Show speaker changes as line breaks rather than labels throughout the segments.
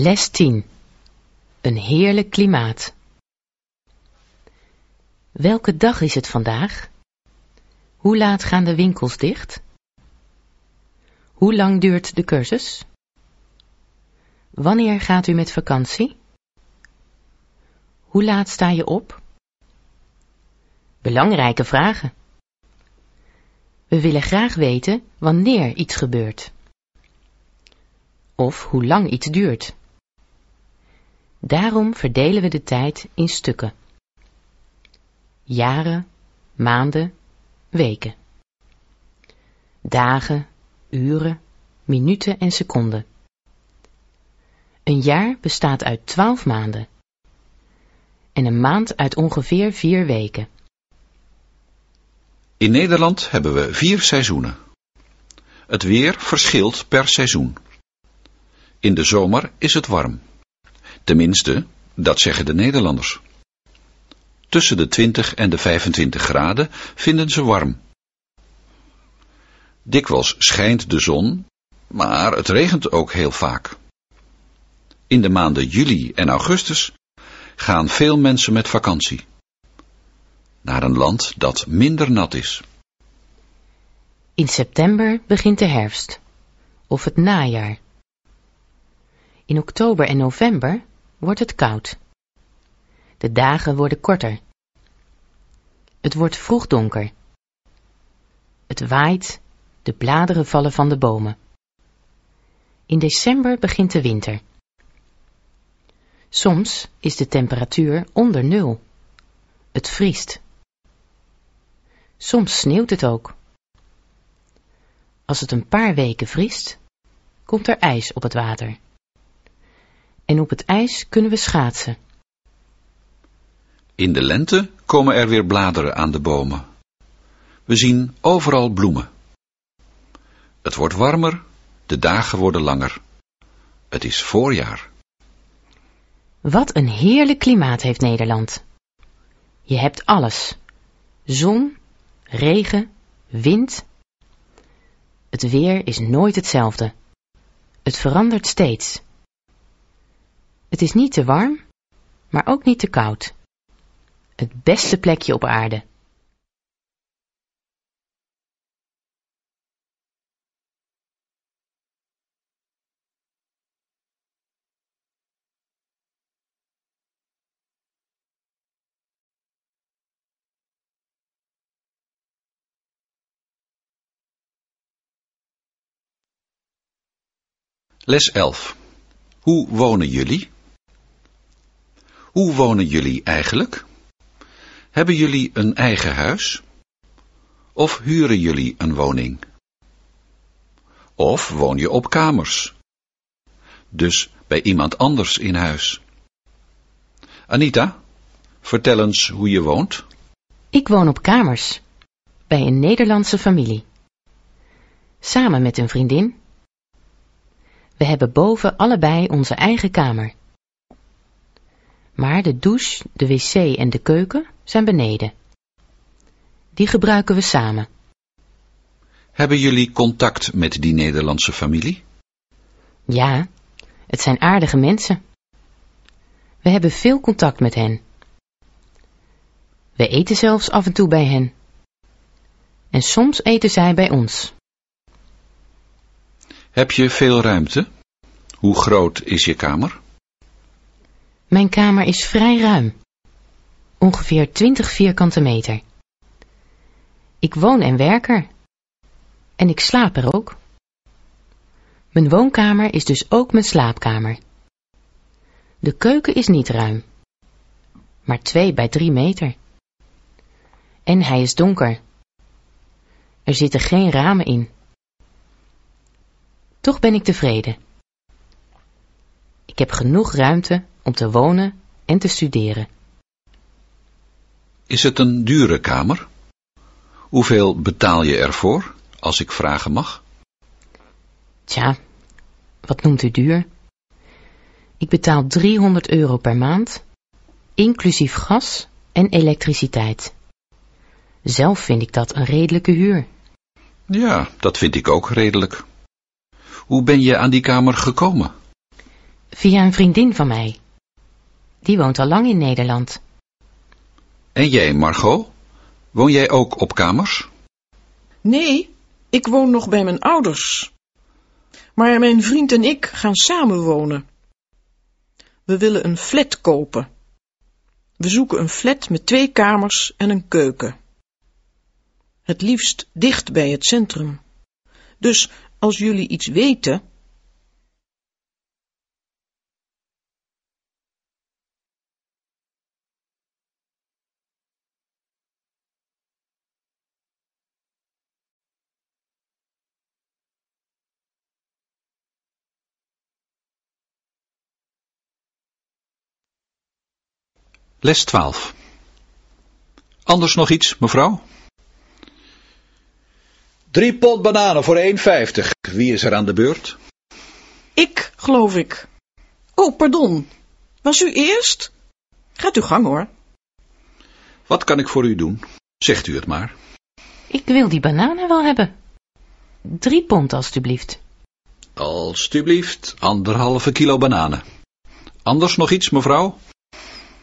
Les 10. Een heerlijk klimaat. Welke dag is het vandaag? Hoe laat gaan de winkels dicht? Hoe lang duurt de cursus? Wanneer gaat u met vakantie? Hoe laat sta je op? Belangrijke vragen. We willen graag weten wanneer iets gebeurt. Of hoe lang iets duurt. Daarom verdelen we de tijd in stukken. Jaren, maanden, weken. Dagen, uren, minuten en seconden. Een jaar bestaat uit twaalf maanden. En een maand uit ongeveer vier weken.
In Nederland hebben we vier seizoenen. Het weer verschilt per seizoen. In de zomer is het warm. Tenminste, dat zeggen de Nederlanders. Tussen de 20 en de 25 graden vinden ze warm. Dikwijls schijnt de zon, maar het regent ook heel vaak. In de maanden juli en augustus gaan veel mensen met vakantie. Naar een land dat minder nat is.
In september begint de herfst, of het najaar. In oktober en november wordt het koud. De dagen worden korter. Het wordt vroeg donker. Het waait, de bladeren vallen van de bomen. In december begint de winter. Soms is de temperatuur onder nul. Het vriest. Soms sneeuwt het ook. Als het een paar weken vriest, komt er ijs op het water. En op het ijs kunnen we schaatsen.
In de lente komen er weer bladeren aan de bomen. We zien overal bloemen. Het wordt warmer, de dagen worden langer. Het is voorjaar.
Wat een heerlijk klimaat heeft Nederland. Je hebt alles. Zon, regen, wind. Het weer is nooit hetzelfde. Het verandert steeds. Het is niet te warm, maar ook niet te koud. Het beste plekje op aarde.
Les 11. Hoe wonen jullie? Hoe wonen jullie eigenlijk? Hebben jullie een eigen huis? Of huren jullie een woning? Of woon je op kamers? Dus bij iemand anders in huis. Anita, vertel eens hoe je woont.
Ik woon op kamers. Bij een Nederlandse familie. Samen met een vriendin. We hebben boven allebei onze eigen kamer. Maar de douche, de wc en de keuken zijn beneden. Die gebruiken we samen.
Hebben jullie contact met die Nederlandse familie?
Ja, het zijn aardige mensen. We hebben veel contact met hen. We eten zelfs af en toe bij hen. En soms eten zij bij ons.
Heb je veel ruimte? Hoe groot is je kamer?
Mijn kamer is vrij ruim. Ongeveer 20 vierkante meter. Ik woon en werk er. En ik slaap er ook. Mijn woonkamer is dus ook mijn slaapkamer. De keuken is niet ruim, maar 2 bij 3 meter. En hij is donker. Er zitten geen ramen in. Toch ben ik tevreden. Ik heb genoeg ruimte om te wonen en te studeren.
Is het een dure kamer? Hoeveel betaal je ervoor, als ik vragen mag?
Tja, wat noemt u duur? Ik betaal 300 euro per maand, inclusief gas en elektriciteit. Zelf vind ik dat een redelijke huur.
Ja, dat vind ik ook redelijk. Hoe ben je aan die kamer gekomen?
Via een vriendin van mij. Die woont al lang in Nederland.
En jij, Margot? Woon jij ook op kamers?
Nee, ik woon nog bij mijn ouders. Maar mijn vriend en ik gaan samen wonen. We willen een flat kopen. We zoeken een flat met twee kamers en een keuken. Het liefst dicht bij het centrum. Dus als jullie iets weten,
Les 12. Anders nog iets, mevrouw? Drie pond bananen voor 1,50. Wie is er aan de beurt?
ik geloof ik. Oh, pardon. Was u eerst? Gaat uw gang hoor.
Wat kan ik voor u doen? Zegt u het maar.
Ik wil die bananen wel hebben. Drie pond, alstublieft.
Alsjeblieft, anderhalve kilo bananen. Anders nog iets, mevrouw?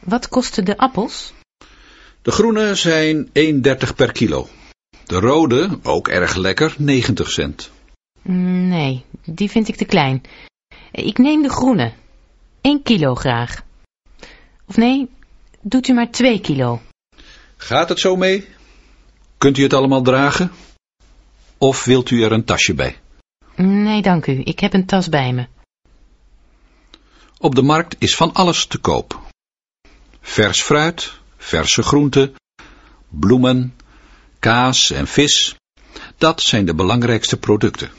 Wat kosten de appels?
De groene zijn 1,30 per kilo. De rode, ook erg lekker, 90 cent.
Nee, die vind ik te klein. Ik neem de groene. Eén kilo graag. Of nee, doet u maar twee kilo.
Gaat het zo mee? Kunt u het allemaal dragen? Of wilt u er een tasje bij?
Nee, dank u. Ik heb een tas bij me.
Op de markt is van alles te koop. Vers fruit, verse groenten, bloemen, kaas en vis. Dat zijn de belangrijkste producten.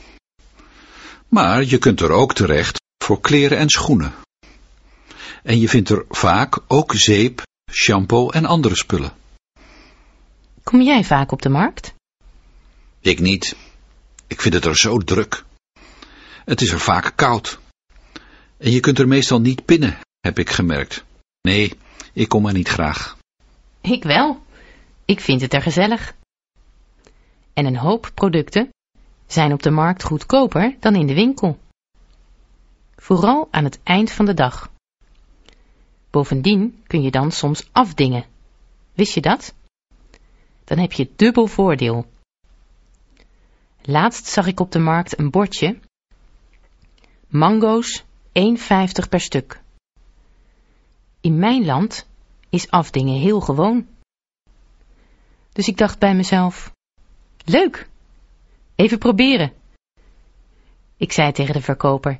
Maar je kunt er ook terecht voor kleren en schoenen. En je vindt er vaak ook zeep, shampoo en andere spullen.
Kom jij vaak op de markt?
Ik niet. Ik vind het er zo druk. Het is er vaak koud. En je kunt er meestal niet pinnen, heb ik gemerkt. Nee, ik kom er niet graag.
Ik wel. Ik vind het er gezellig. En een hoop producten zijn op de markt goedkoper dan in de winkel. Vooral aan het eind van de dag. Bovendien kun je dan soms afdingen. Wist je dat? Dan heb je dubbel voordeel. Laatst zag ik op de markt een bordje. Mango's 1,50 per stuk. In mijn land is afdingen heel gewoon. Dus ik dacht bij mezelf, leuk, even proberen. Ik zei tegen de verkoper,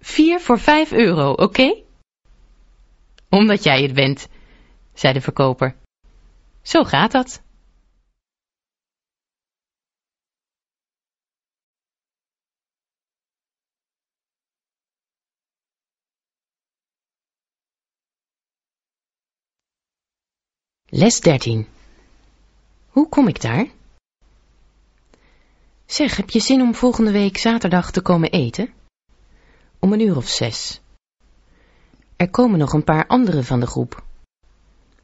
vier voor vijf euro, oké? Omdat jij het bent, zei de verkoper. Zo gaat dat. Les 13. Hoe kom ik daar? Zeg, heb je zin om volgende week zaterdag te komen eten? Om een uur of zes. Er komen nog een paar anderen van de groep.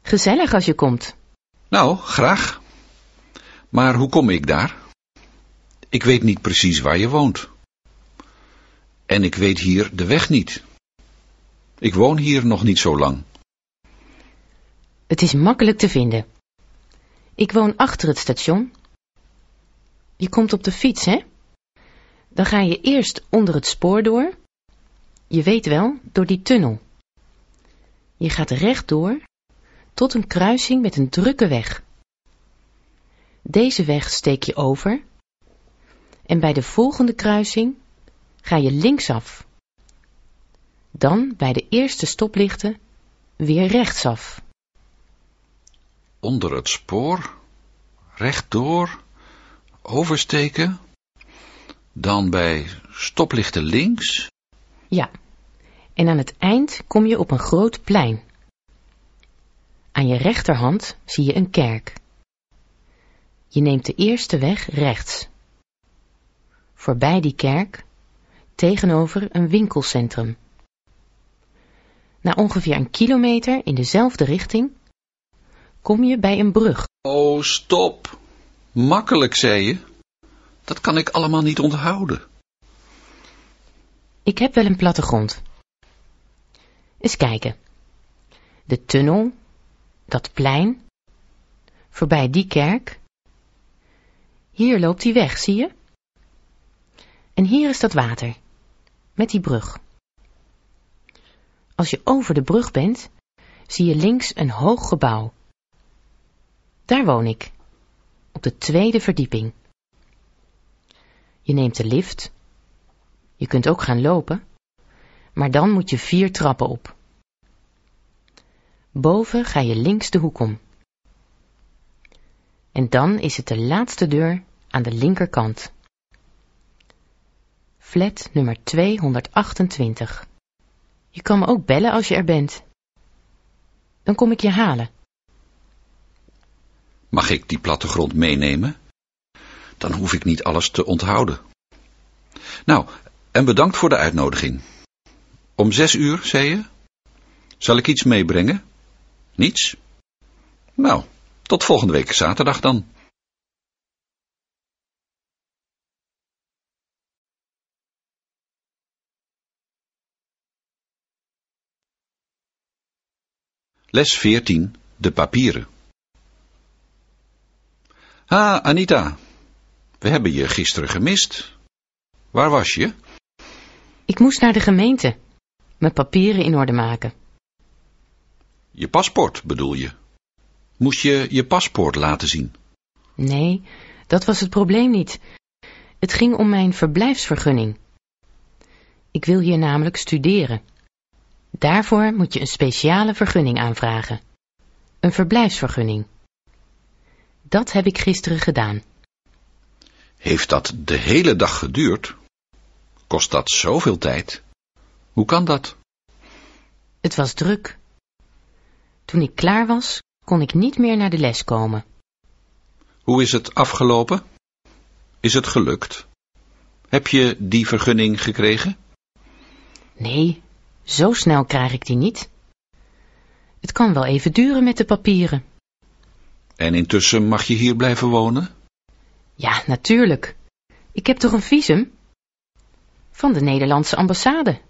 Gezellig als je komt.
Nou, graag. Maar hoe kom ik daar? Ik weet niet precies waar je woont. En ik weet hier de weg niet. Ik woon hier nog niet zo lang.
Het is makkelijk te vinden. Ik woon achter het station. Je komt op de fiets, hè? Dan ga je eerst onder het spoor door. Je weet wel, door die tunnel. Je gaat rechtdoor tot een kruising met een drukke weg. Deze weg steek je over en bij de volgende kruising ga je linksaf. Dan bij de eerste stoplichten weer rechtsaf.
Onder het spoor, rechtdoor, oversteken, dan bij stoplichten links.
Ja, en aan het eind kom je op een groot plein. Aan je rechterhand zie je een kerk. Je neemt de eerste weg rechts. Voorbij die kerk, tegenover een winkelcentrum. Na ongeveer een kilometer in dezelfde richting kom je bij een brug.
Oh, stop. Makkelijk, zei je. Dat kan ik allemaal niet onthouden.
Ik heb wel een plattegrond. Eens kijken. De tunnel, dat plein, voorbij die kerk. Hier loopt die weg, zie je? En hier is dat water, met die brug. Als je over de brug bent, zie je links een hoog gebouw. Daar woon ik, op de tweede verdieping. Je neemt de lift. Je kunt ook gaan lopen, maar dan moet je vier trappen op. Boven ga je links de hoek om. En dan is het de laatste deur aan de linkerkant. Flat nummer 228. Je kan me ook bellen als je er bent. Dan kom ik je halen.
Mag ik die plattegrond meenemen? Dan hoef ik niet alles te onthouden. Nou, en bedankt voor de uitnodiging. Om zes uur, zei je? Zal ik iets meebrengen? Niets? Nou, tot volgende week zaterdag dan. Les 14. De papieren. Ha, Anita. We hebben je gisteren gemist. Waar was je?
Ik moest naar de gemeente. Mijn papieren in orde maken.
Je paspoort, bedoel je? Moest je je paspoort laten zien?
Nee, dat was het probleem niet. Het ging om mijn verblijfsvergunning. Ik wil hier namelijk studeren. Daarvoor moet je een speciale vergunning aanvragen. Een verblijfsvergunning. Dat heb ik gisteren gedaan.
Heeft dat de hele dag geduurd? Kost dat zoveel tijd? Hoe kan dat?
Het was druk. Toen ik klaar was, kon ik niet meer naar de les komen.
Hoe is het afgelopen? Is het gelukt? Heb je die vergunning gekregen?
Nee, zo snel krijg ik die niet. Het kan wel even duren met de papieren.
En intussen mag je hier blijven wonen?
Ja, natuurlijk. Ik heb toch een visum? Van de Nederlandse ambassade.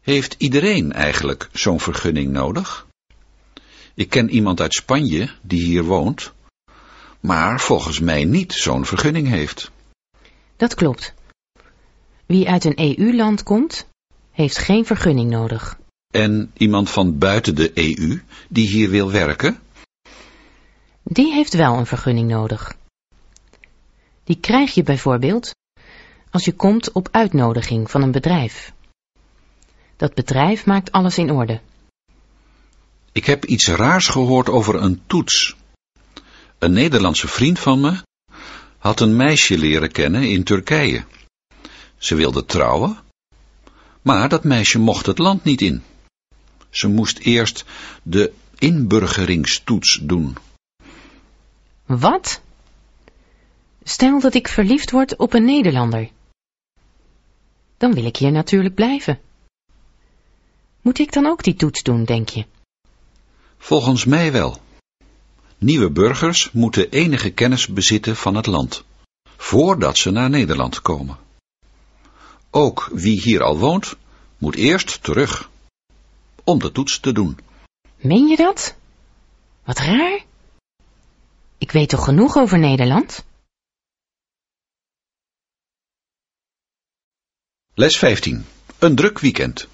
Heeft iedereen eigenlijk zo'n vergunning nodig? Ik ken iemand uit Spanje die hier woont, maar volgens mij niet zo'n vergunning heeft.
Dat klopt. Wie uit een EU-land komt, heeft geen vergunning nodig.
En iemand van buiten de EU die hier wil werken?
Die heeft wel een vergunning nodig. Die krijg je bijvoorbeeld als je komt op uitnodiging van een bedrijf. Dat bedrijf maakt alles in orde.
Ik heb iets raars gehoord over een toets. Een Nederlandse vriend van me had een meisje leren kennen in Turkije. Ze wilde trouwen, maar dat meisje mocht het land niet in. Ze moest eerst de inburgeringstoets doen.
Wat? Stel dat ik verliefd word op een Nederlander. Dan wil ik hier natuurlijk blijven. Moet ik dan ook die toets doen, denk je?
Volgens mij wel. Nieuwe burgers moeten enige kennis bezitten van het land, voordat ze naar Nederland komen. Ook wie hier al woont, moet eerst terug, om de toets te doen.
Meen je dat? Wat raar. Ik weet toch genoeg over Nederland?
Les 15. Een druk weekend.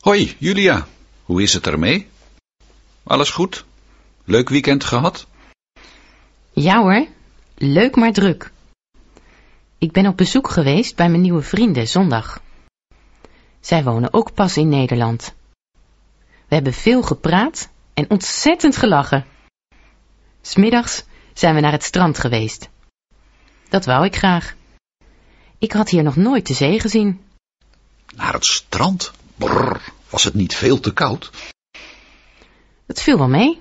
Hoi, Julia. Hoe is het ermee? Alles goed? Leuk weekend gehad?
Ja hoor, leuk maar druk. Ik ben op bezoek geweest bij mijn nieuwe vrienden zondag. Zij wonen ook pas in Nederland. We hebben veel gepraat en ontzettend gelachen. Smiddags zijn we naar het strand geweest. Dat wou ik graag. Ik had hier nog nooit de zee gezien.
Naar het strand? Brrr, was het niet veel te koud?
Het viel wel mee.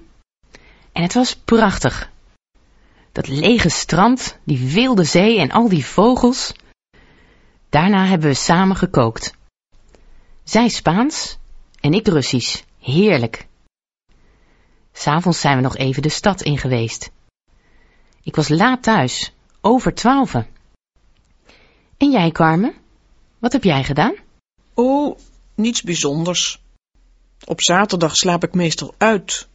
En het was prachtig. Dat lege strand, die wilde zee en al die vogels. Daarna hebben we samen gekookt. Zij Spaans en ik Russisch. Heerlijk. S'avonds zijn we nog even de stad in geweest. Ik was laat thuis, over twaalfen. En jij, Carmen? Wat heb jij gedaan?
Oh, niets bijzonders. Op zaterdag slaap ik meestal uit.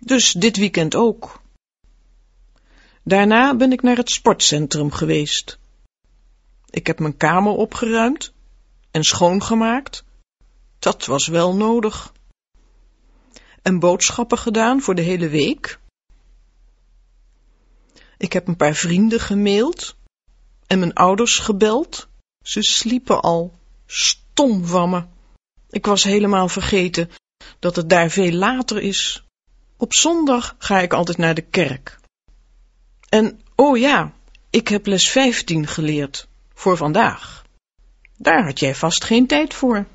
Dus dit weekend ook. Daarna ben ik naar het sportcentrum geweest. Ik heb mijn kamer opgeruimd en schoongemaakt. Dat was wel nodig. En boodschappen gedaan voor de hele week. Ik heb een paar vrienden gemaild en mijn ouders gebeld. Ze sliepen al. Stom van me. Ik was helemaal vergeten dat het daar veel later is. Op zondag ga ik altijd naar de kerk. En, oh ja, ik heb les 15 geleerd. Voor vandaag. Daar had jij vast geen tijd voor.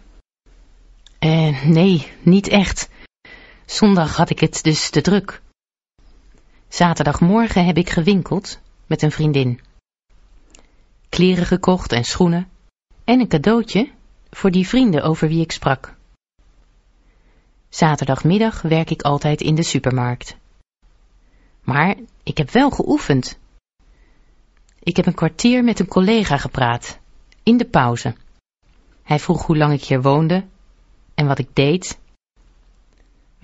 Eh, nee, niet echt. Zondag had ik het dus te druk. Zaterdagmorgen heb ik gewinkeld met een vriendin. Kleren gekocht en schoenen. En een cadeautje voor die vrienden over wie ik sprak. Zaterdagmiddag werk ik altijd in de supermarkt. Maar ik heb wel geoefend. Ik heb een kwartier met een collega gepraat, in de pauze. Hij vroeg hoe lang ik hier woonde en wat ik deed.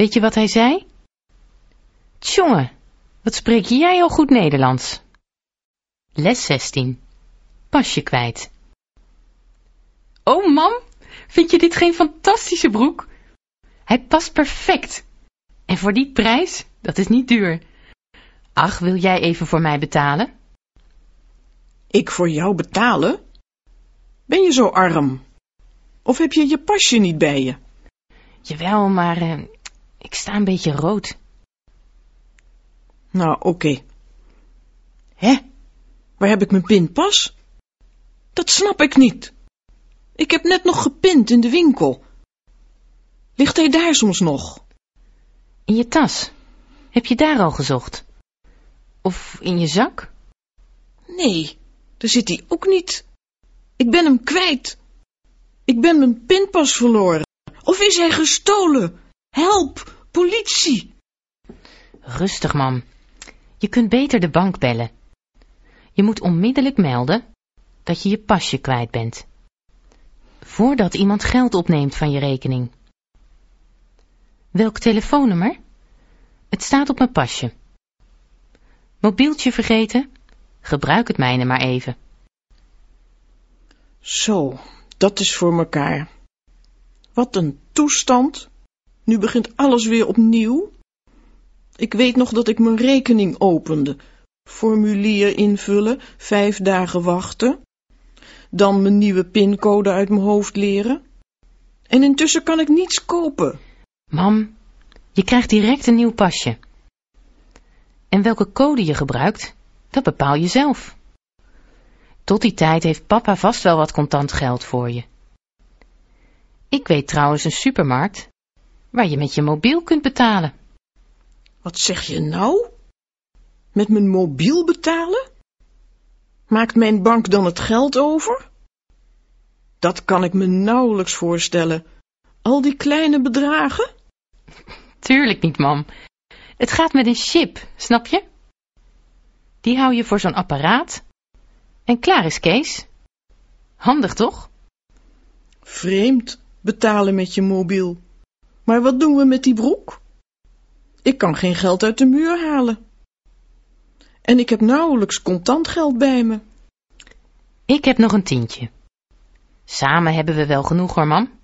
Weet je wat hij zei? Tjonge, wat spreek jij al goed Nederlands? Les 16. Pasje kwijt. Oh mam, vind je dit geen fantastische broek? Hij past perfect. En voor die prijs, dat is niet duur. Ach, wil jij even voor mij betalen?
Ik voor jou betalen? Ben je zo arm? Of heb je je pasje niet bij je?
Jawel, maar eh, ik sta een beetje rood.
Nou, oké. Hè? Waar heb ik mijn pinpas? Dat snap ik niet. Ik heb net nog gepind in de winkel. Ligt hij daar soms nog?
In je tas. Heb je daar al gezocht? Of in je zak?
Nee, daar zit hij ook niet. Ik ben hem kwijt. Ik ben mijn pinpas verloren. Of is hij gestolen? Help, politie.
Rustig, mam. Je kunt beter de bank bellen. Je moet onmiddellijk melden dat je je pasje kwijt bent. Voordat iemand geld opneemt van je rekening. Welk telefoonnummer? Het staat op mijn pasje. Mobieltje vergeten? Gebruik het mijne maar even.
Zo, dat is voor mekaar. Wat een toestand. Nu begint alles weer opnieuw. Ik weet nog dat ik mijn rekening opende. Formulier invullen, vijf dagen wachten. Dan mijn nieuwe pincode uit mijn hoofd leren. En intussen kan ik niets kopen.
Mam, je krijgt direct een nieuw pasje. En welke code je gebruikt, dat bepaal je zelf. Tot die tijd heeft papa vast wel wat contant geld voor je. Ik weet trouwens een supermarkt waar je met je mobiel kunt betalen.
Wat zeg je nou? Met mijn mobiel betalen? Maakt mijn bank dan het geld over? Dat kan ik me nauwelijks voorstellen. Al die kleine bedragen?
Tuurlijk niet, mam. Het gaat met een chip, snap je? Die hou je voor zo'n apparaat. En klaar is Kees. Handig, toch?
Vreemd, betalen met je mobiel. Maar wat doen we met die broek? Ik kan geen geld uit de muur halen. En ik heb nauwelijks contant geld bij me.
Ik heb nog een tientje. Samen hebben we wel genoeg hoor, mam.